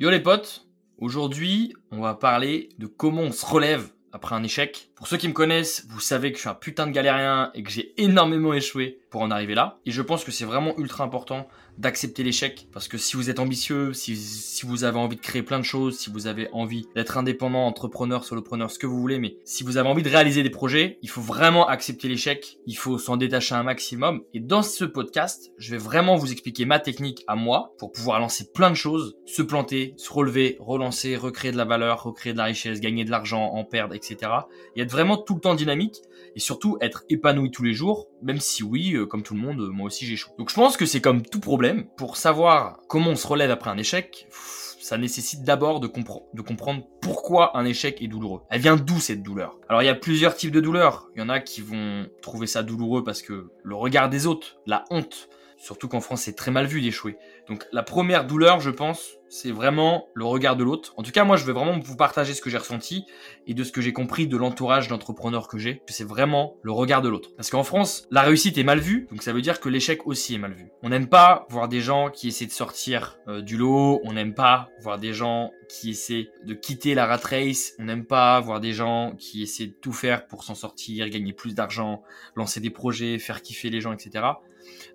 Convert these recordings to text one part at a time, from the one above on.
Yo les potes, aujourd'hui on va parler de comment on se relève après un échec. Pour ceux qui me connaissent, vous savez que je suis un putain de galérien et que j'ai énormément échoué pour en arriver là. Et je pense que c'est vraiment ultra important d'accepter l'échec parce que si vous êtes ambitieux, si, vous avez envie de créer plein de choses, si vous avez envie d'être indépendant, entrepreneur, solopreneur, ce que vous voulez, mais si vous avez envie de réaliser des projets, il faut vraiment accepter l'échec, il faut s'en détacher un maximum. Et dans ce podcast, je vais vraiment vous expliquer ma technique à moi pour pouvoir lancer plein de choses, se planter, se relever, relancer, recréer de la valeur, recréer de la richesse, gagner de l'argent, en perdre, etc. Et vraiment tout le temps dynamique et surtout être épanoui tous les jours, même si oui, euh, comme tout le monde, moi aussi j'échoue. Donc je pense que c'est comme tout problème, pour savoir comment on se relève après un échec, ça nécessite d'abord de, de, comprendre pourquoi un échec est douloureux. Elle vient d'où cette douleur? Alors il y a plusieurs types de douleurs. Il y en a qui vont trouver ça douloureux parce que le regard des autres, la honte, Surtout qu'en France, c'est très mal vu d'échouer. Donc la première douleur, je pense, c'est vraiment le regard de l'autre. En tout cas, moi, je vais vraiment vous partager ce que j'ai ressenti et de ce que j'ai compris de l'entourage d'entrepreneurs que j'ai. C'est vraiment le regard de l'autre. Parce qu'en France, la réussite est mal vue, donc ça veut dire que l'échec aussi est mal vu. On n'aime pas voir des gens qui essaient de sortir euh, du lot. On n'aime pas voir des gens qui essaient de quitter la rat race. On n'aime pas voir des gens qui essaient de tout faire pour s'en sortir, gagner plus d'argent, lancer des projets, faire kiffer les gens, etc.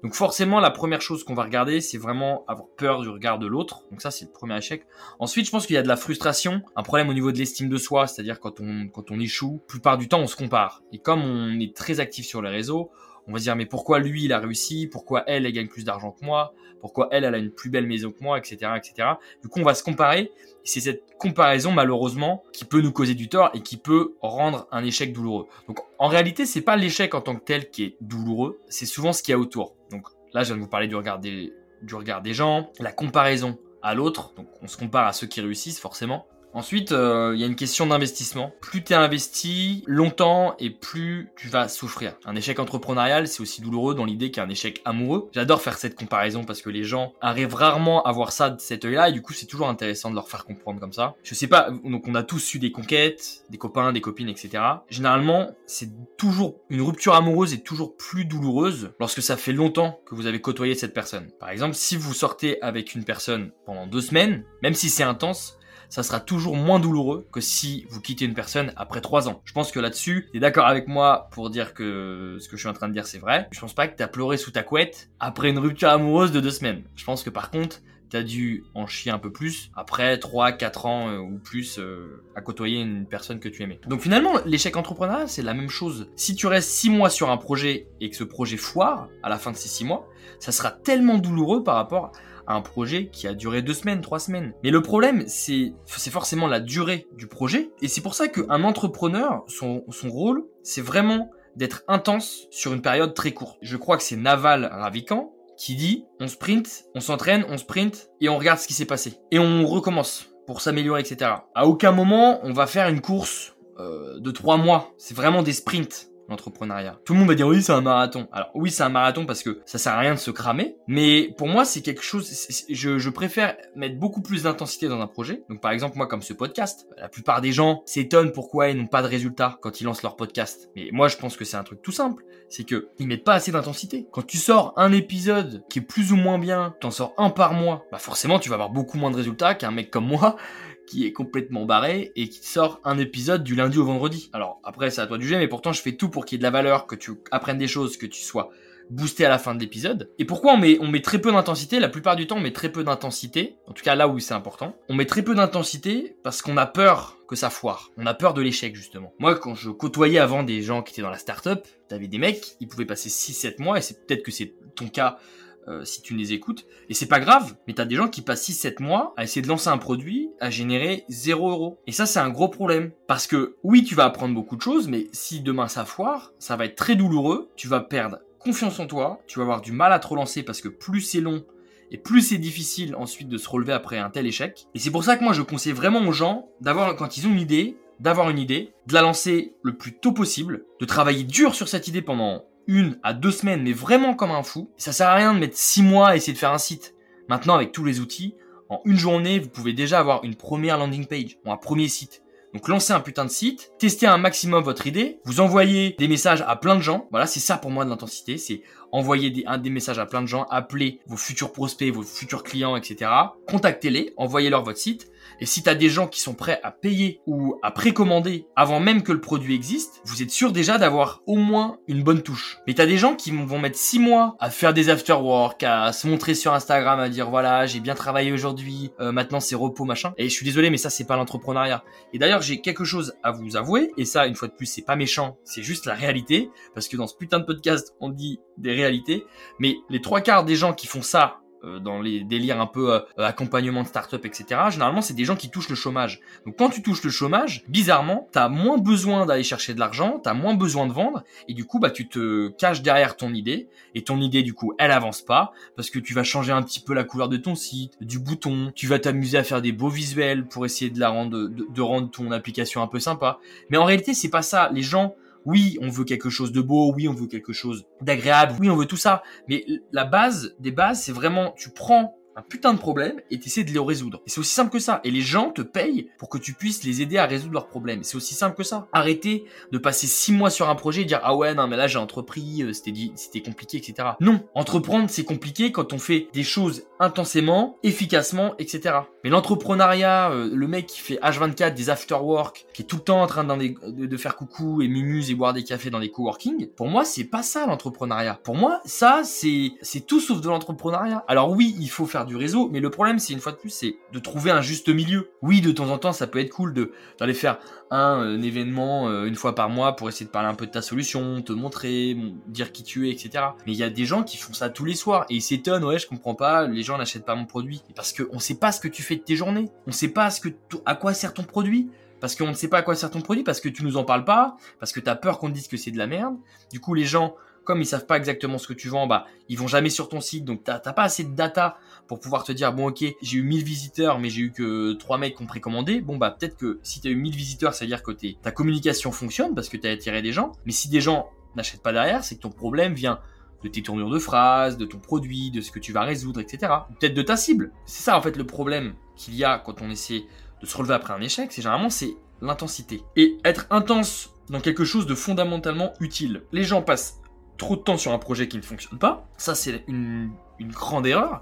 Donc forcément, la première chose qu'on va regarder, c'est vraiment avoir peur du regard de l'autre. Donc ça, c'est le premier échec. Ensuite, je pense qu'il y a de la frustration, un problème au niveau de l'estime de soi, c'est-à-dire quand on, quand on échoue, la plupart du temps, on se compare. Et comme on est très actif sur les réseaux, on va dire mais pourquoi lui il a réussi, pourquoi elle elle gagne plus d'argent que moi, pourquoi elle elle a une plus belle maison que moi, etc., etc. Du coup, on va se comparer. C'est cette comparaison malheureusement qui peut nous causer du tort et qui peut rendre un échec douloureux. Donc en réalité, c'est pas l'échec en tant que tel qui est douloureux, c'est souvent ce qu'il y a autour. Donc là, je viens de vous parler du regard des, du regard des gens, la comparaison à l'autre. Donc on se compare à ceux qui réussissent forcément. Ensuite, euh, il y a une question d'investissement. Plus tu es investi longtemps et plus tu vas souffrir. Un échec entrepreneurial, c'est aussi douloureux dans l'idée qu'un échec amoureux. J'adore faire cette comparaison parce que les gens arrivent rarement à voir ça de cet œil-là et du coup, c'est toujours intéressant de leur faire comprendre comme ça. Je sais pas, donc on a tous eu des conquêtes, des copains, des copines, etc. Généralement, c'est toujours une rupture amoureuse est toujours plus douloureuse lorsque ça fait longtemps que vous avez côtoyé cette personne. Par exemple, si vous sortez avec une personne pendant deux semaines, même si c'est intense, ça sera toujours moins douloureux que si vous quittez une personne après trois ans. Je pense que là-dessus, tu es d'accord avec moi pour dire que ce que je suis en train de dire c'est vrai. Je pense pas que t'as pleuré sous ta couette après une rupture amoureuse de deux semaines. Je pense que par contre, t'as dû en chier un peu plus après 3, 4 ans euh, ou plus euh, à côtoyer une personne que tu aimais. Donc finalement, l'échec entrepreneurial, c'est la même chose. Si tu restes 6 mois sur un projet et que ce projet foire à la fin de ces 6 mois, ça sera tellement douloureux par rapport un projet qui a duré deux semaines, trois semaines. Mais le problème, c'est forcément la durée du projet. Et c'est pour ça qu'un entrepreneur, son, son rôle, c'est vraiment d'être intense sur une période très courte. Je crois que c'est Naval Ravikant qui dit on sprint, on s'entraîne, on sprint et on regarde ce qui s'est passé. Et on recommence pour s'améliorer, etc. À aucun moment on va faire une course euh, de trois mois. C'est vraiment des sprints l'entrepreneuriat. Tout le monde va dire oui, c'est un marathon. Alors oui, c'est un marathon parce que ça sert à rien de se cramer, mais pour moi, c'est quelque chose je, préfère mettre beaucoup plus d'intensité dans un projet. Donc par exemple, moi comme ce podcast, la plupart des gens s'étonnent pourquoi ils n'ont pas de résultats quand ils lancent leur podcast. Mais moi, je pense que c'est un truc tout simple, c'est que ils mettent pas assez d'intensité. Quand tu sors un épisode qui est plus ou moins bien, t'en sors un par mois, bah forcément, tu vas avoir beaucoup moins de résultats qu'un mec comme moi qui est complètement barré et qui sort un épisode du lundi au vendredi. Alors après c'est à toi du jeu mais pourtant je fais tout pour qu'il y ait de la valeur, que tu apprennes des choses, que tu sois boosté à la fin de l'épisode. Et pourquoi on met, on met très peu d'intensité? La plupart du temps on met très peu d'intensité, en tout cas là où c'est important. On met très peu d'intensité parce qu'on a peur que ça foire. On a peur de l'échec justement. Moi quand je côtoyais avant des gens qui étaient dans la startup, t'avais des mecs, ils pouvaient passer 6-7 mois et c'est peut-être que c'est ton cas euh, si tu les écoutes. Et c'est pas grave, mais t'as des gens qui passent 6-7 mois à essayer de lancer un produit, à générer 0 euros. Et ça, c'est un gros problème. Parce que oui, tu vas apprendre beaucoup de choses, mais si demain ça foire, ça va être très douloureux, tu vas perdre confiance en toi, tu vas avoir du mal à te relancer parce que plus c'est long, et plus c'est difficile ensuite de se relever après un tel échec. Et c'est pour ça que moi je conseille vraiment aux gens d'avoir, quand ils ont une idée, d'avoir une idée, de la lancer le plus tôt possible, de travailler dur sur cette idée pendant une à deux semaines, mais vraiment comme un fou. Ça sert à rien de mettre six mois à essayer de faire un site. Maintenant, avec tous les outils, en une journée, vous pouvez déjà avoir une première landing page ou un premier site. Donc lancez un putain de site, testez un maximum votre idée, vous envoyez des messages à plein de gens. Voilà, c'est ça pour moi de l'intensité, c'est envoyer des, un, des messages à plein de gens, appeler vos futurs prospects, vos futurs clients, etc. Contactez-les, envoyez-leur votre site. Et si tu as des gens qui sont prêts à payer ou à précommander avant même que le produit existe, vous êtes sûr déjà d'avoir au moins une bonne touche. Mais tu as des gens qui vont mettre six mois à faire des afterwork, à se montrer sur Instagram, à dire voilà, j'ai bien travaillé aujourd'hui, euh, maintenant c'est repos, machin. Et je suis désolé, mais ça c'est pas l'entrepreneuriat. Et d'ailleurs, j'ai quelque chose à vous avouer, et ça, une fois de plus, c'est pas méchant, c'est juste la réalité, parce que dans ce putain de podcast, on dit des réalités, mais les trois quarts des gens qui font ça dans les délires un peu euh, accompagnement de start-up, etc. Généralement, c'est des gens qui touchent le chômage. Donc quand tu touches le chômage, bizarrement, t'as moins besoin d'aller chercher de l'argent, t'as moins besoin de vendre, et du coup, bah tu te caches derrière ton idée, et ton idée, du coup, elle avance pas, parce que tu vas changer un petit peu la couleur de ton site, du bouton, tu vas t'amuser à faire des beaux visuels pour essayer de la rendre, de rendre ton application un peu sympa. Mais en réalité, c'est pas ça. Les gens oui, on veut quelque chose de beau, oui, on veut quelque chose d'agréable, oui, on veut tout ça. Mais la base des bases, c'est vraiment, tu prends un putain de problème et t'essaies de les résoudre. Et c'est aussi simple que ça. Et les gens te payent pour que tu puisses les aider à résoudre leurs problèmes. C'est aussi simple que ça. Arrêtez de passer six mois sur un projet et dire ah ouais non mais là j'ai entrepris, euh, c'était compliqué etc. Non, entreprendre c'est compliqué quand on fait des choses intensément, efficacement etc. Mais l'entrepreneuriat, euh, le mec qui fait H24 des after work, qui est tout le temps en train de, faire coucou et mimuse et boire des cafés dans des coworking, pour moi c'est pas ça l'entrepreneuriat. Pour moi ça c'est c'est tout sauf de l'entrepreneuriat. Alors oui il faut faire du réseau, mais le problème, c'est une fois de plus, c'est de trouver un juste milieu. Oui, de temps en temps, ça peut être cool de d'aller faire un, événement euh, une fois par mois pour essayer de parler un peu de ta solution, te montrer, dire qui tu es, etc. Mais il y a des gens qui font ça tous les soirs et ils s'étonnent, ouais, je comprends pas, les gens n'achètent pas mon produit. Parce qu'on sait pas ce que tu fais de tes journées, on sait pas ce que à quoi sert ton produit parce qu'on ne sait pas à quoi sert ton produit, parce que tu nous en parles pas, parce que tu as peur qu'on dise que c'est de la merde. Du coup, les gens, comme ils savent pas exactement ce que tu vends, bah, ils vont jamais sur ton site, donc t'as pas assez de data pour pouvoir te dire, bon, ok, j'ai eu 1000 visiteurs, mais j'ai eu que 3 mecs qui ont précommandé. Bon, bah, peut-être que si t'as eu 1000 visiteurs, ça veut dire que ta communication fonctionne parce que t'as attiré des gens. Mais si des gens n'achètent pas derrière, c'est que ton problème vient de tes tournures de phrases, de ton produit, de ce que tu vas résoudre, etc. Peut-être de ta cible. C'est ça, en fait, le problème qu'il y a quand on essaie de se relever après un échec, c'est généralement, c'est l'intensité. Et être intense dans quelque chose de fondamentalement utile. Les gens passent trop de temps sur un projet qui ne fonctionne pas. Ça, c'est une, grande erreur.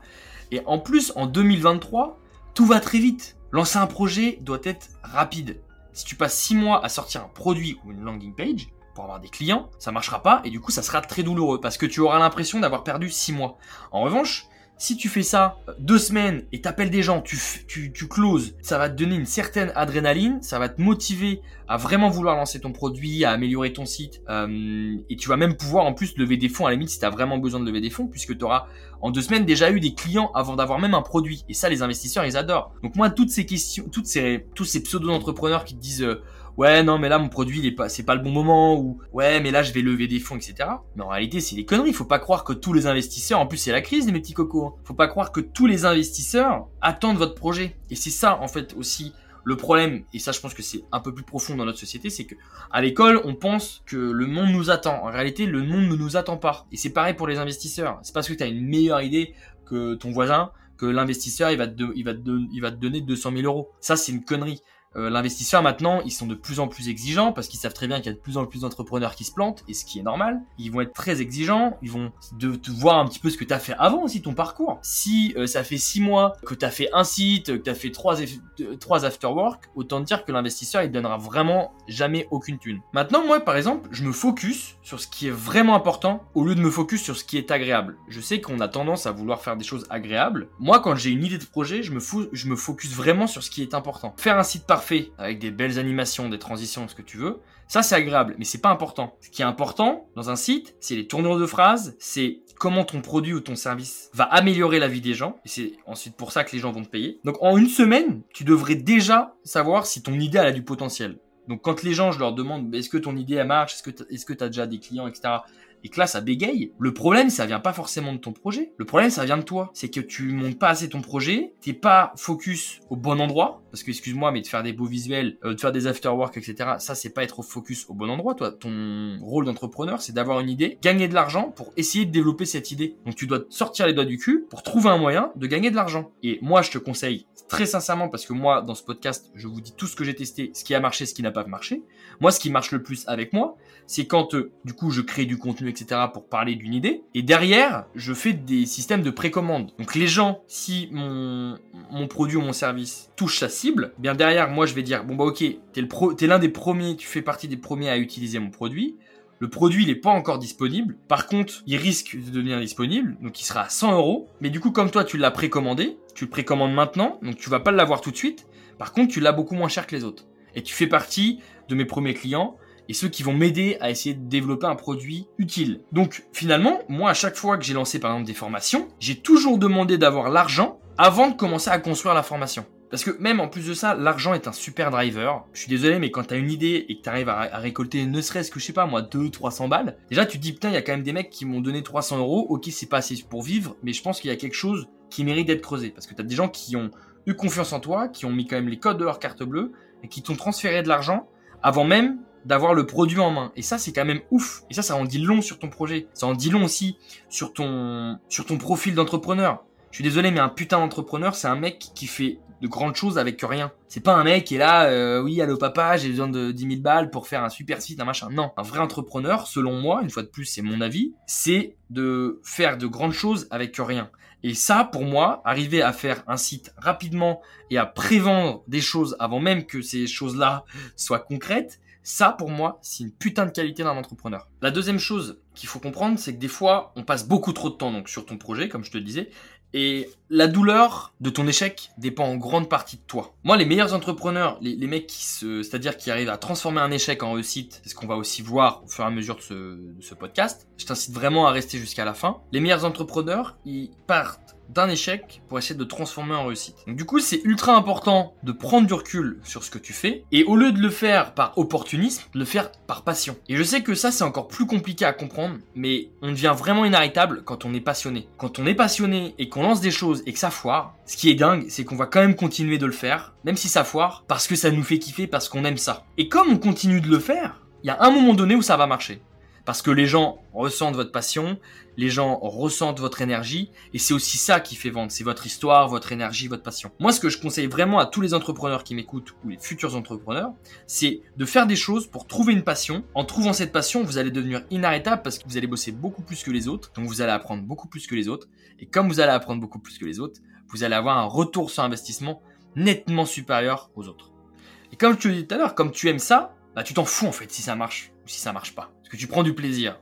Et en plus, en 2023, tout va très vite. Lancer un projet doit être rapide. Si tu passes 6 mois à sortir un produit ou une landing page pour avoir des clients, ça marchera pas et du coup ça sera très douloureux parce que tu auras l'impression d'avoir perdu 6 mois. En revanche, si tu fais ça euh, deux semaines et t'appelles des gens, tu, closes, ça va te donner une certaine adrénaline, ça va te motiver à vraiment vouloir lancer ton produit, à améliorer ton site, euh, et tu vas même pouvoir en plus lever des fonds à la limite si tu vraiment besoin de lever des fonds, puisque tu auras en deux semaines déjà eu des clients avant d'avoir même un produit. Et ça, les investisseurs, ils adorent. Donc moi, toutes ces questions, toutes ces, tous ces pseudo-entrepreneurs qui te disent euh, ouais non mais là mon produit il est pas c'est pas le bon moment ou ouais mais là je vais lever des fonds etc mais en réalité c'est des conneries faut pas croire que tous les investisseurs en plus c'est la crise mes petits cocos hein. faut pas croire que tous les investisseurs attendent votre projet et c'est ça en fait aussi le problème, et ça je pense que c'est un peu plus profond dans notre société, c'est que à l'école, on pense que le monde nous attend. En réalité, le monde ne nous attend pas. Et c'est pareil pour les investisseurs. C'est parce que tu as une meilleure idée que ton voisin que l'investisseur il va te, il va te, il va te donner 200 000 euros. Ça c'est une connerie. Euh, l'investisseur maintenant, ils sont de plus en plus exigeants parce qu'ils savent très bien qu'il y a de plus en plus d'entrepreneurs qui se plantent et ce qui est normal. Ils vont être très exigeants, ils vont de, voir un petit peu ce que tu as fait avant aussi ton parcours. Si euh, ça fait six mois que tu as fait un site, que tu as fait trois trois after work, autant dire que l'investisseur il donnera vraiment jamais aucune thune. Maintenant moi par exemple, je me focus sur ce qui est vraiment important au lieu de me focus sur ce qui est agréable. Je sais qu'on a tendance à vouloir faire des choses agréables. Moi quand j'ai une idée de projet, je me je me focus vraiment sur ce qui est important. Faire un site parfait avec des belles animations, des transitions, ce que tu veux, ça c'est agréable, mais c'est pas important. Ce qui est important dans un site, c'est les tournures de phrases, c'est comment ton produit ou ton service va améliorer la vie des gens, et c'est ensuite pour ça que les gens vont te payer. Donc en une semaine, tu devrais déjà savoir si ton idée a du potentiel. Donc quand les gens, je leur demande, est-ce que ton idée elle marche, est-ce que que as déjà des clients, etc et que là ça bégaye, le problème ça vient pas forcément de ton projet. Le problème ça vient de toi. C'est que tu montes pas assez ton projet, t'es pas focus au bon endroit, parce que excuse-moi, mais de faire des beaux visuels, euh, de faire des afterwork, etc. Ça c'est pas être focus au bon endroit. Toi, ton rôle d'entrepreneur c'est d'avoir une idée, gagner de l'argent pour essayer de développer cette idée. Donc tu dois sortir les doigts du cul pour trouver un moyen de gagner de l'argent. Et moi je te conseille très sincèrement, parce que moi dans ce podcast je vous dis tout ce que j'ai testé, ce qui a marché, ce qui n'a pas marché. Moi ce qui marche le plus avec moi, c'est quand euh, du coup je crée du contenu etc. pour parler d'une idée. Et derrière, je fais des systèmes de précommande. Donc les gens, si mon, mon produit ou mon service touche sa cible, bien derrière, moi je vais dire, bon bah ok, t'es l'un des premiers, tu fais partie des premiers à utiliser mon produit. Le produit, il n'est pas encore disponible. Par contre, il risque de devenir disponible, donc il sera à 100 euros. Mais du coup, comme toi, tu l'as précommandé, tu le précommandes maintenant, donc tu vas pas l'avoir tout de suite. Par contre, tu l'as beaucoup moins cher que les autres. Et tu fais partie de mes premiers clients et ceux qui vont m'aider à essayer de développer un produit utile. Donc finalement, moi à chaque fois que j'ai lancé par exemple des formations, j'ai toujours demandé d'avoir l'argent avant de commencer à construire la formation. Parce que même en plus de ça, l'argent est un super driver. Je suis désolé, mais quand t'as une idée et que t'arrives à, à récolter ne serait-ce que, je sais pas moi, 2 300 balles, déjà tu te dis, putain, il y a quand même des mecs qui m'ont donné 300 euros, ok, c'est pas assez pour vivre, mais je pense qu'il y a quelque chose qui mérite d'être creusé. Parce que t'as des gens qui ont eu confiance en toi, qui ont mis quand même les codes de leur carte bleue, et qui t'ont transféré de l'argent avant même d'avoir le produit en main. Et ça, c'est quand même ouf. Et ça, ça en dit long sur ton projet. Ça en dit long aussi sur ton, sur ton profil d'entrepreneur. Je suis désolé, mais un putain d'entrepreneur, c'est un mec qui fait de grandes choses avec rien. C'est pas un mec qui est là, euh, oui, allô papa, j'ai besoin de 10 000 balles pour faire un super site, un machin. Non, un vrai entrepreneur, selon moi, une fois de plus, c'est mon avis, c'est de faire de grandes choses avec rien. Et ça, pour moi, arriver à faire un site rapidement et à prévendre des choses avant même que ces choses-là soient concrètes, ça, pour moi, c'est une putain de qualité d'un entrepreneur. La deuxième chose qu'il faut comprendre, c'est que des fois, on passe beaucoup trop de temps donc sur ton projet, comme je te le disais, et la douleur de ton échec dépend en grande partie de toi. Moi, les meilleurs entrepreneurs, les, mecs qui se, c'est-à-dire qui arrivent à transformer un échec en réussite, c'est ce qu'on va aussi voir au fur et à mesure de ce, de ce podcast. Je t'incite vraiment à rester jusqu'à la fin. Les meilleurs entrepreneurs, ils partent d'un échec pour essayer de transformer en réussite. Donc du coup, c'est ultra important de prendre du recul sur ce que tu fais et au lieu de le faire par opportunisme, de le faire par passion. Et je sais que ça, c'est encore plus compliqué à comprendre, mais on devient vraiment inarrêtable quand on est passionné. Quand on est passionné et qu'on lance des choses et que ça foire, ce qui est dingue, c'est qu'on va quand même continuer de le faire, même si ça foire, parce que ça nous fait kiffer, parce qu'on aime ça. Et comme on continue de le faire, il y a un moment donné où ça va marcher. Parce que les gens ressentent votre passion, les gens ressentent votre énergie, et c'est aussi ça qui fait vendre. C'est votre histoire, votre énergie, votre passion. Moi, ce que je conseille vraiment à tous les entrepreneurs qui m'écoutent, ou les futurs entrepreneurs, c'est de faire des choses pour trouver une passion. En trouvant cette passion, vous allez devenir inarrêtable parce que vous allez bosser beaucoup plus que les autres, donc vous allez apprendre beaucoup plus que les autres. Et comme vous allez apprendre beaucoup plus que les autres, vous allez avoir un retour sur investissement nettement supérieur aux autres. Et comme tu le disais tout à l'heure, comme tu aimes ça, bah tu t'en fous en fait si ça marche ou si ça marche pas que tu prends du plaisir.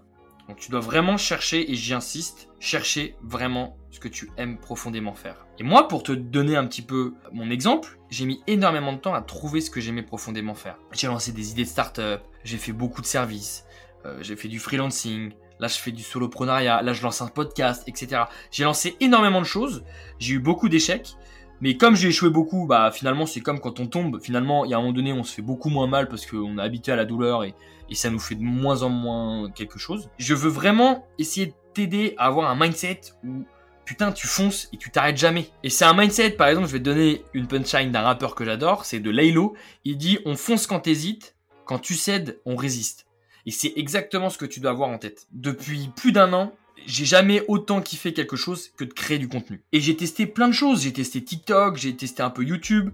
Donc tu dois vraiment chercher, et j'insiste, chercher vraiment ce que tu aimes profondément faire. Et moi, pour te donner un petit peu mon exemple, j'ai mis énormément de temps à trouver ce que j'aimais profondément faire. J'ai lancé des idées de start-up, j'ai fait beaucoup de services, euh, j'ai fait du freelancing, là je fais du soloprenariat, là je lance un podcast, etc. J'ai lancé énormément de choses, j'ai eu beaucoup d'échecs, mais comme j'ai échoué beaucoup, bah finalement c'est comme quand on tombe. Finalement, il y a un moment donné, on se fait beaucoup moins mal parce qu'on est habitué à la douleur et, et ça nous fait de moins en moins quelque chose. Je veux vraiment essayer de t'aider à avoir un mindset où putain tu fonces et tu t'arrêtes jamais. Et c'est un mindset, par exemple, je vais te donner une punchline d'un rappeur que j'adore, c'est de Laylo. Il dit on fonce quand t'hésites, quand tu cèdes, on résiste. Et c'est exactement ce que tu dois avoir en tête. Depuis plus d'un an, j'ai jamais autant kiffé quelque chose que de créer du contenu. Et j'ai testé plein de choses. J'ai testé TikTok, j'ai testé un peu YouTube.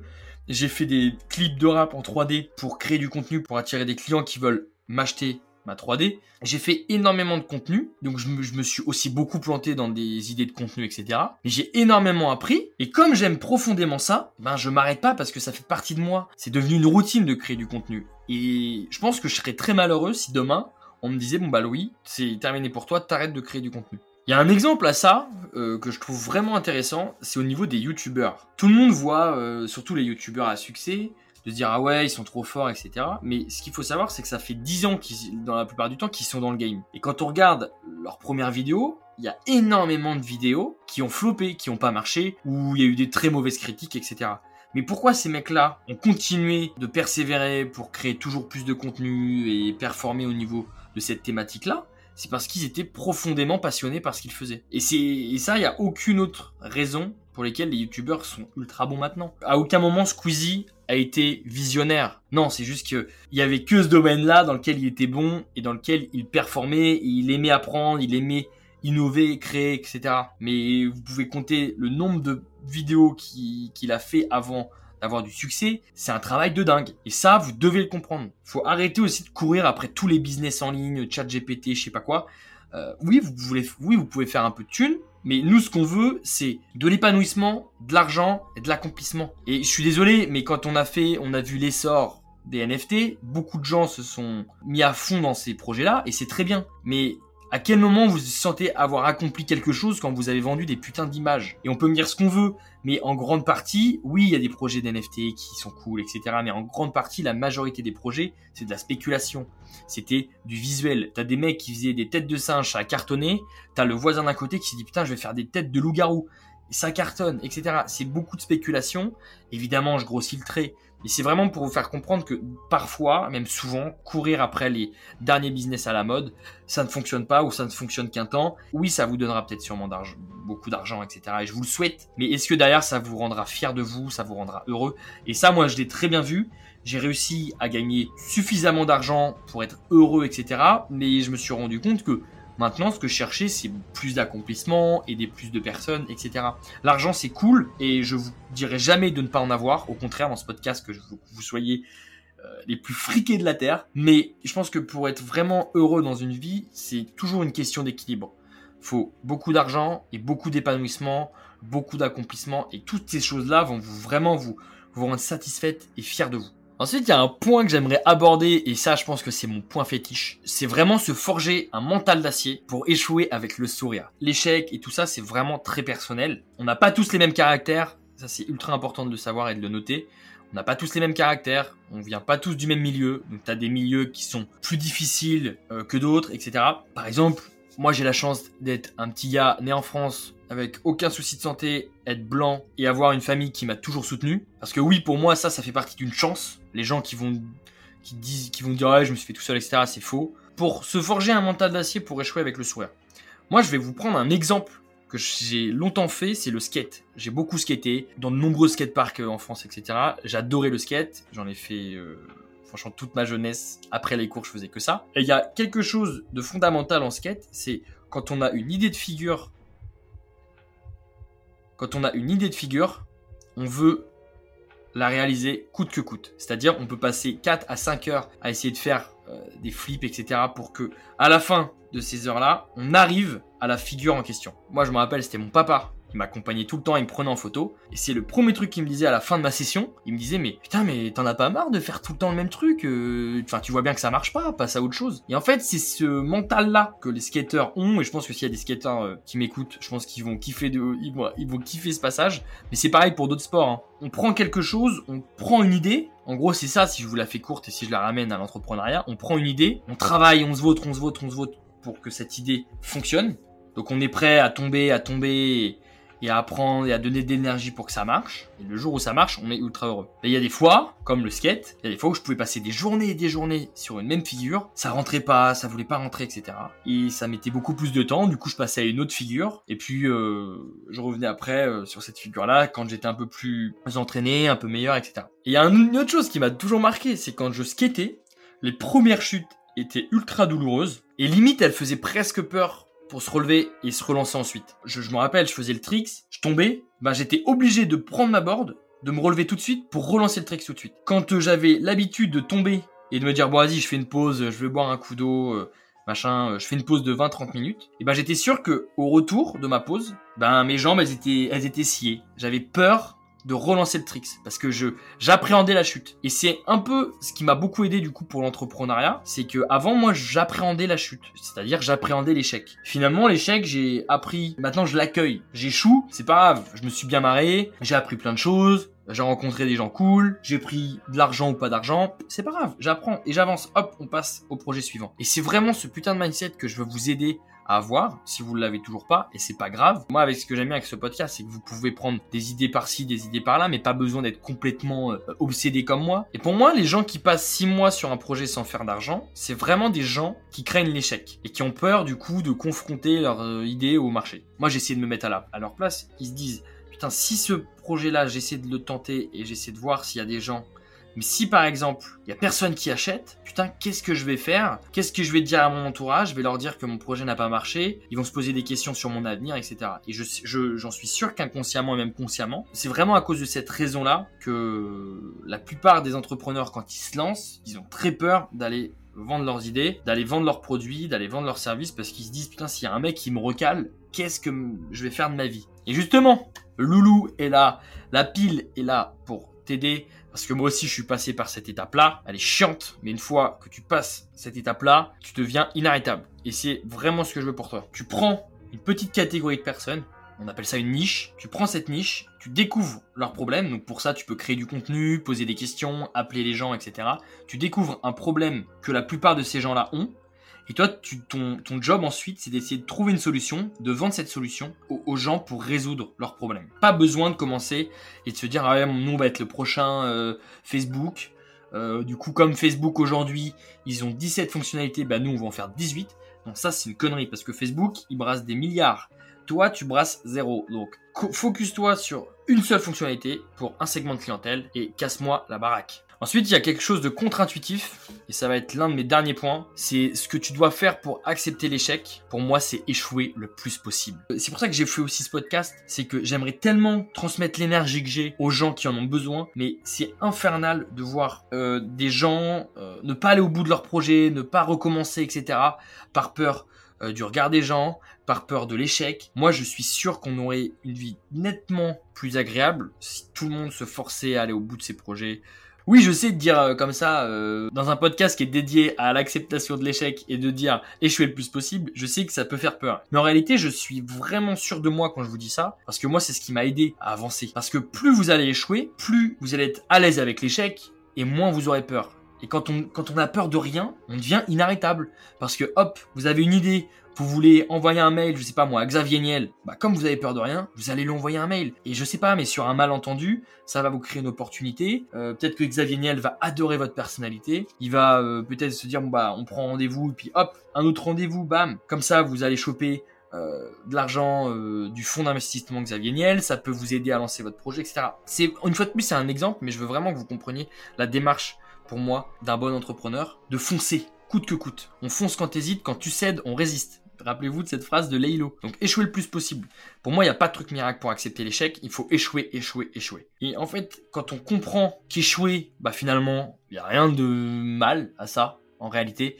J'ai fait des clips de rap en 3D pour créer du contenu, pour attirer des clients qui veulent m'acheter ma 3D. J'ai fait énormément de contenu, donc je me, suis aussi beaucoup planté dans des idées de contenu, etc. Mais j'ai énormément appris, et comme j'aime profondément ça, ben je m'arrête pas parce que ça fait partie de moi. C'est devenu une routine de créer du contenu. Et je pense que je serais très malheureux si demain on me disait bon bah Louis, c'est terminé pour toi, t'arrêtes de créer du contenu. Il y a un exemple à ça euh, que je trouve vraiment intéressant, c'est au niveau des youtubeurs. Tout le monde voit, euh, surtout les youtubeurs à succès, de dire ah ouais ils sont trop forts etc. Mais ce qu'il faut savoir c'est que ça fait 10 ans qu'ils, dans la plupart du temps qu'ils sont dans le game. Et quand on regarde leurs premières vidéos, il y a énormément de vidéos qui ont floppé, qui n'ont pas marché, où il y a eu des très mauvaises critiques etc. Mais pourquoi ces mecs-là ont continué de persévérer pour créer toujours plus de contenu et performer au niveau de cette thématique-là, c'est parce qu'ils étaient profondément passionnés par ce qu'ils faisaient. Et, c'est, ça, il n'y a aucune autre raison pour lesquelles les youtubeurs sont ultra bons maintenant. À aucun moment Squeezie a été visionnaire. Non, c'est juste qu'il y avait que ce domaine-là dans lequel il était bon et dans lequel il performait, il aimait apprendre, il aimait innover, créer, etc. Mais vous pouvez compter le nombre de vidéos qu'il a fait avant d'avoir du succès, c'est un travail de dingue. Et ça, vous devez le comprendre. Faut arrêter aussi de courir après tous les business en ligne, chat GPT, je sais pas quoi. Euh, oui, vous voulez, oui, vous pouvez faire un peu de thunes, mais nous, ce qu'on veut, c'est de l'épanouissement, de l'argent et de l'accomplissement. Et je suis désolé, mais quand on a fait, on a vu l'essor des NFT, beaucoup de gens se sont mis à fond dans ces projets-là, et c'est très bien. Mais à quel moment vous sentez avoir accompli quelque chose quand vous avez vendu des putains d'images? Et on peut me dire ce qu'on veut, mais en grande partie, oui, il y a des projets d'NFT qui sont cool, etc. Mais en grande partie, la majorité des projets, c'est de la spéculation. C'était du visuel. T'as des mecs qui faisaient des têtes de singe, ça a cartonné. T'as le voisin d'un côté qui se dit putain, je vais faire des têtes de loup-garou. Ça cartonne, etc. C'est beaucoup de spéculation. Évidemment, je grossis le trait. Et c'est vraiment pour vous faire comprendre que parfois, même souvent, courir après les derniers business à la mode, ça ne fonctionne pas ou ça ne fonctionne qu'un temps. Oui, ça vous donnera peut-être sûrement beaucoup d'argent, etc. Et je vous le souhaite. Mais est-ce que derrière, ça vous rendra fier de vous, ça vous rendra heureux? Et ça, moi, je l'ai très bien vu. J'ai réussi à gagner suffisamment d'argent pour être heureux, etc. Mais je me suis rendu compte que Maintenant, ce que je cherchais, c'est plus d'accomplissement, aider plus de personnes, etc. L'argent, c'est cool, et je vous dirai jamais de ne pas en avoir. Au contraire, dans ce podcast, que vous soyez euh, les plus friqués de la Terre. Mais je pense que pour être vraiment heureux dans une vie, c'est toujours une question d'équilibre. Faut beaucoup d'argent et beaucoup d'épanouissement, beaucoup d'accomplissement, et toutes ces choses-là vont vous vraiment vous, vous rendre satisfaite et fier de vous. Ensuite, il y a un point que j'aimerais aborder, et ça, je pense que c'est mon point fétiche. C'est vraiment se forger un mental d'acier pour échouer avec le sourire. L'échec et tout ça, c'est vraiment très personnel. On n'a pas tous les mêmes caractères. Ça, c'est ultra important de le savoir et de le noter. On n'a pas tous les mêmes caractères, on vient pas tous du même milieu, donc tu as des milieux qui sont plus difficiles euh, que d'autres, etc. Par exemple, moi j'ai la chance d'être un petit gars né en France avec aucun souci de santé, être blanc et avoir une famille qui m'a toujours soutenu. Parce que oui, pour moi, ça, ça fait partie d'une chance. Les gens qui vont, qui disent, qui vont dire, ouais, je me suis fait tout seul, etc., c'est faux. Pour se forger un mental d'acier pour échouer avec le sourire. Moi, je vais vous prendre un exemple que j'ai longtemps fait, c'est le skate. J'ai beaucoup skaté dans de nombreux skateparks euh, en France, etc. J'adorais le skate. J'en ai fait, euh, franchement, toute ma jeunesse. Après les cours, je faisais que ça. Et il y a quelque chose de fondamental en skate, c'est quand on a une idée de figure quand on a une idée de figure, on veut la réaliser coûte que coûte. C'est-à-dire, on peut passer 4 à 5 heures à essayer de faire euh, des flips, etc. pour que, à la fin de ces heures-là, on arrive à la figure en question. Moi, je me rappelle, c'était mon papa il m'accompagnait tout le temps, il me prenait en photo. Et c'est le premier truc qu'il me disait à la fin de ma session. Il me disait, mais putain, mais t'en as pas marre de faire tout le temps le même truc euh, Enfin, tu vois bien que ça marche pas, passe à autre chose. Et en fait, c'est ce mental-là que les skateurs ont. Et je pense que s'il y a des skateurs euh, qui m'écoutent, je pense qu'ils vont kiffer de, ils vont, kiffer ce passage. Mais c'est pareil pour d'autres sports. Hein. On prend quelque chose, on prend une idée. En gros, c'est ça, si je vous la fais courte et si je la ramène à l'entrepreneuriat, on prend une idée, on travaille, on se vote, on se vote, on se vote pour que cette idée fonctionne. Donc on est prêt à tomber, à tomber et à apprendre et à donner de l'énergie pour que ça marche. Et le jour où ça marche, on est ultra heureux. Et il y a des fois, comme le skate, il y a des fois où je pouvais passer des journées et des journées sur une même figure, ça rentrait pas, ça voulait pas rentrer, etc. Et ça mettait beaucoup plus de temps, du coup je passais à une autre figure, et puis euh, je revenais après euh, sur cette figure-là quand j'étais un peu plus entraîné, un peu meilleur, etc. Et il y a une autre chose qui m'a toujours marqué, c'est quand je skatais, les premières chutes étaient ultra douloureuses, et limite elles faisaient presque peur pour se relever et se relancer ensuite. Je, me rappelle, je faisais le tricks, je tombais, bah j'étais obligé de prendre ma board, de me relever tout de suite pour relancer le tricks tout de suite. Quand euh, j'avais l'habitude de tomber et de me dire bon vas-y je fais une pause, je vais boire un coup d'eau, euh, machin, euh, je fais une pause de 20-30 minutes, et ben j'étais sûr que au retour de ma pause, ben mes jambes elles étaient elles étaient sciées. J'avais peur de relancer le tricks parce que je j'appréhendais la chute. Et c'est un peu ce qui m'a beaucoup aidé du coup pour l'entrepreneuriat c'est que avant moi j'appréhendais la chute c'est-à-dire j'appréhendais l'échec. Finalement l'échec j'ai appris maintenant je l'accueille. J'échoue c'est pas grave je me suis bien marré j'ai appris plein de choses j'ai rencontré des gens cool, j'ai pris de l'argent ou pas d'argent, c'est pas grave, j'apprends et j'avance, hop, on passe au projet suivant. Et c'est vraiment ce putain de mindset que je veux vous aider à avoir si vous ne l'avez toujours pas et c'est pas grave. Moi avec ce que j'aime bien avec ce podcast c'est que vous pouvez prendre des idées par-ci, des idées par-là mais pas besoin d'être complètement euh, obsédé comme moi. Et pour moi les gens qui passent 6 mois sur un projet sans faire d'argent c'est vraiment des gens qui craignent l'échec et qui ont peur du coup de confronter leurs euh, idées au marché. Moi j'essaie de me mettre à, la, à leur place. Ils se disent putain si ce projet là j'essaie de le tenter et j'essaie de voir s'il y a des gens mais si par exemple, il y a personne qui achète, putain, qu'est-ce que je vais faire? Qu'est-ce que je vais dire à mon entourage? Je vais leur dire que mon projet n'a pas marché, ils vont se poser des questions sur mon avenir, etc. Et je, j'en suis sûr qu'inconsciemment et même consciemment, c'est vraiment à cause de cette raison-là que la plupart des entrepreneurs, quand ils se lancent, ils ont très peur d'aller vendre leurs idées, d'aller vendre leurs produits, d'aller vendre leurs services parce qu'ils se disent putain s'il y a un mec qui me recale, qu'est-ce que je vais faire de ma vie? Et justement, Loulou est là, la pile est là pour t'aider parce que moi aussi je suis passé par cette étape-là, elle est chiante, mais une fois que tu passes cette étape-là, tu deviens inarrêtable. Et c'est vraiment ce que je veux pour toi. Tu prends une petite catégorie de personnes, on appelle ça une niche. Tu prends cette niche, tu découvres leurs problèmes. Donc pour ça, tu peux créer du contenu, poser des questions, appeler les gens, etc. Tu découvres un problème que la plupart de ces gens-là ont. Et toi, ton job ensuite, c'est d'essayer de trouver une solution, de vendre cette solution aux, gens pour résoudre leurs problèmes. Pas besoin de commencer et de se dire, ah ouais, nous, on va être le prochain euh, Facebook. Euh, du coup, comme Facebook aujourd'hui, ils ont 17 fonctionnalités, bah nous, on va en faire 18. Donc ça, c'est une connerie parce que Facebook, il brasse des milliards toi, tu brasses zéro. Donc, focus-toi sur une seule fonctionnalité pour un segment de clientèle et casse-moi la baraque. Ensuite, il y a quelque chose de contre-intuitif, et ça va être l'un de mes derniers points, c'est ce que tu dois faire pour accepter l'échec. Pour moi, c'est échouer le plus possible. C'est pour ça que j'ai fait aussi ce podcast, c'est que j'aimerais tellement transmettre l'énergie que j'ai aux gens qui en ont besoin, mais c'est infernal de voir euh, des gens euh, ne pas aller au bout de leur projet, ne pas recommencer, etc., par peur euh, du regard des gens, par peur de l'échec. Moi, je suis sûr qu'on aurait une vie nettement plus agréable si tout le monde se forçait à aller au bout de ses projets. Oui, je sais de dire euh, comme ça, euh, dans un podcast qui est dédié à l'acceptation de l'échec et de dire échouer le plus possible, je sais que ça peut faire peur. Mais en réalité, je suis vraiment sûr de moi quand je vous dis ça, parce que moi, c'est ce qui m'a aidé à avancer. Parce que plus vous allez échouer, plus vous allez être à l'aise avec l'échec, et moins vous aurez peur. Et quand on, quand on a peur de rien, on devient inarrêtable. Parce que hop, vous avez une idée, vous voulez envoyer un mail, je sais pas moi, à Xavier Niel, bah comme vous avez peur de rien, vous allez lui envoyer un mail. Et je sais pas, mais sur un malentendu, ça va vous créer une opportunité. Euh, peut-être que Xavier Niel va adorer votre personnalité. Il va euh, peut-être se dire bon bah on prend rendez-vous et puis hop, un autre rendez-vous, bam. Comme ça, vous allez choper euh, de l'argent du fonds d'investissement Xavier Niel, ça peut vous aider à lancer votre projet, etc. C'est une fois de plus c'est un exemple, mais je veux vraiment que vous compreniez la démarche pour moi d'un bon entrepreneur de foncer coûte que coûte. On fonce quand t'hésites, quand tu cèdes, on résiste. Rappelez-vous de cette phrase de Leilo. Donc échouer le plus possible. Pour moi, il n'y a pas de truc miracle pour accepter l'échec. Il faut échouer, échouer, échouer. Et en fait, quand on comprend qu'échouer, bah finalement, il n'y a rien de mal à ça. En réalité,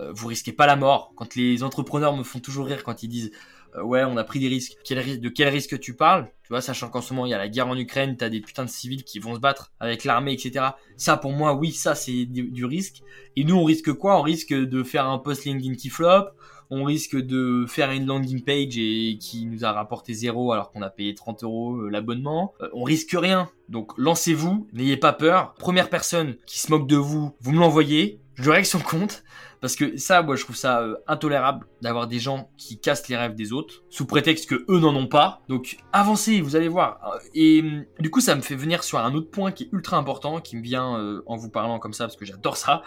euh, vous risquez pas la mort. Quand les entrepreneurs me font toujours rire quand ils disent euh, ouais, on a pris des risques. de quel risque tu parles? Tu vois, sachant qu'en ce moment il y a la guerre en Ukraine, t'as des putains de civils qui vont se battre avec l'armée, etc. Ça, pour moi, oui, ça c'est du, du, risque. Et nous, on risque quoi? On risque de faire un post LinkedIn qui flop on risque de faire une landing page et qui nous a rapporté zéro alors qu'on a payé 30 euros euh, l'abonnement. Euh, on risque rien. Donc lancez-vous, n'ayez pas peur. Première personne qui se moque de vous, vous me l'envoyez, je règle son compte. Parce que ça, moi, je trouve ça euh, intolérable d'avoir des gens qui cassent les rêves des autres sous prétexte que eux n'en ont pas. Donc, avancez, vous allez voir. Et du coup, ça me fait venir sur un autre point qui est ultra important, qui me vient en vous parlant comme ça parce que j'adore ça.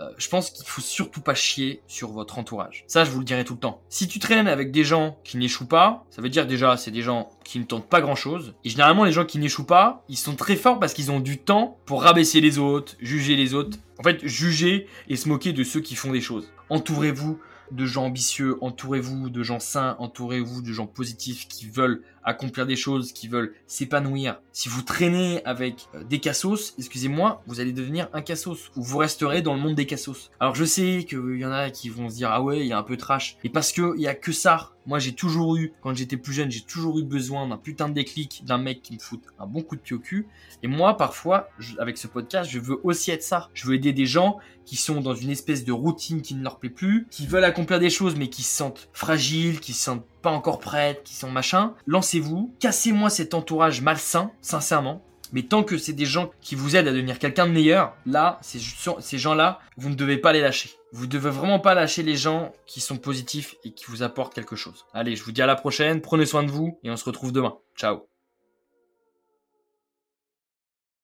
Euh, je pense qu'il faut surtout pas chier sur votre entourage. Ça, je vous le dirai tout le temps. Si tu traînes avec des gens qui n'échouent pas, ça veut dire déjà, c'est des gens qui ne tentent pas grand chose. Et généralement, les gens qui n'échouent pas, ils sont très forts parce qu'ils ont du temps pour rabaisser les autres, juger les autres. En fait, juger et se moquer de ceux qui font des choses. Entourez-vous de gens ambitieux, entourez-vous de gens sains, entourez-vous de gens positifs qui veulent accomplir des choses, qui veulent s'épanouir. Si vous traînez avec euh, des cassos, excusez-moi, vous allez devenir un cassos ou vous resterez dans le monde des cassos. Alors je sais qu'il y en a qui vont se dire ah ouais, il y a un peu trash. Et parce que il y a que ça. Moi j'ai toujours eu, quand j'étais plus jeune, j'ai toujours eu besoin d'un putain de déclic, d'un mec qui me fout un bon coup de pied au cul. Et moi parfois, avec ce podcast, je veux aussi être ça. Je veux aider des gens qui sont dans une espèce de routine qui ne leur plaît plus, qui veulent accomplir des choses mais qui se sentent fragiles, qui se sentent pas encore prêtes, qui sont machin, lancez-vous, cassez-moi cet entourage malsain, sincèrement. Mais tant que c'est des gens qui vous aident à devenir quelqu'un de meilleur, là, ces, ces gens-là, vous ne devez pas les lâcher. Vous devez vraiment pas lâcher les gens qui sont positifs et qui vous apportent quelque chose. Allez, je vous dis à la prochaine, prenez soin de vous et on se retrouve demain. Ciao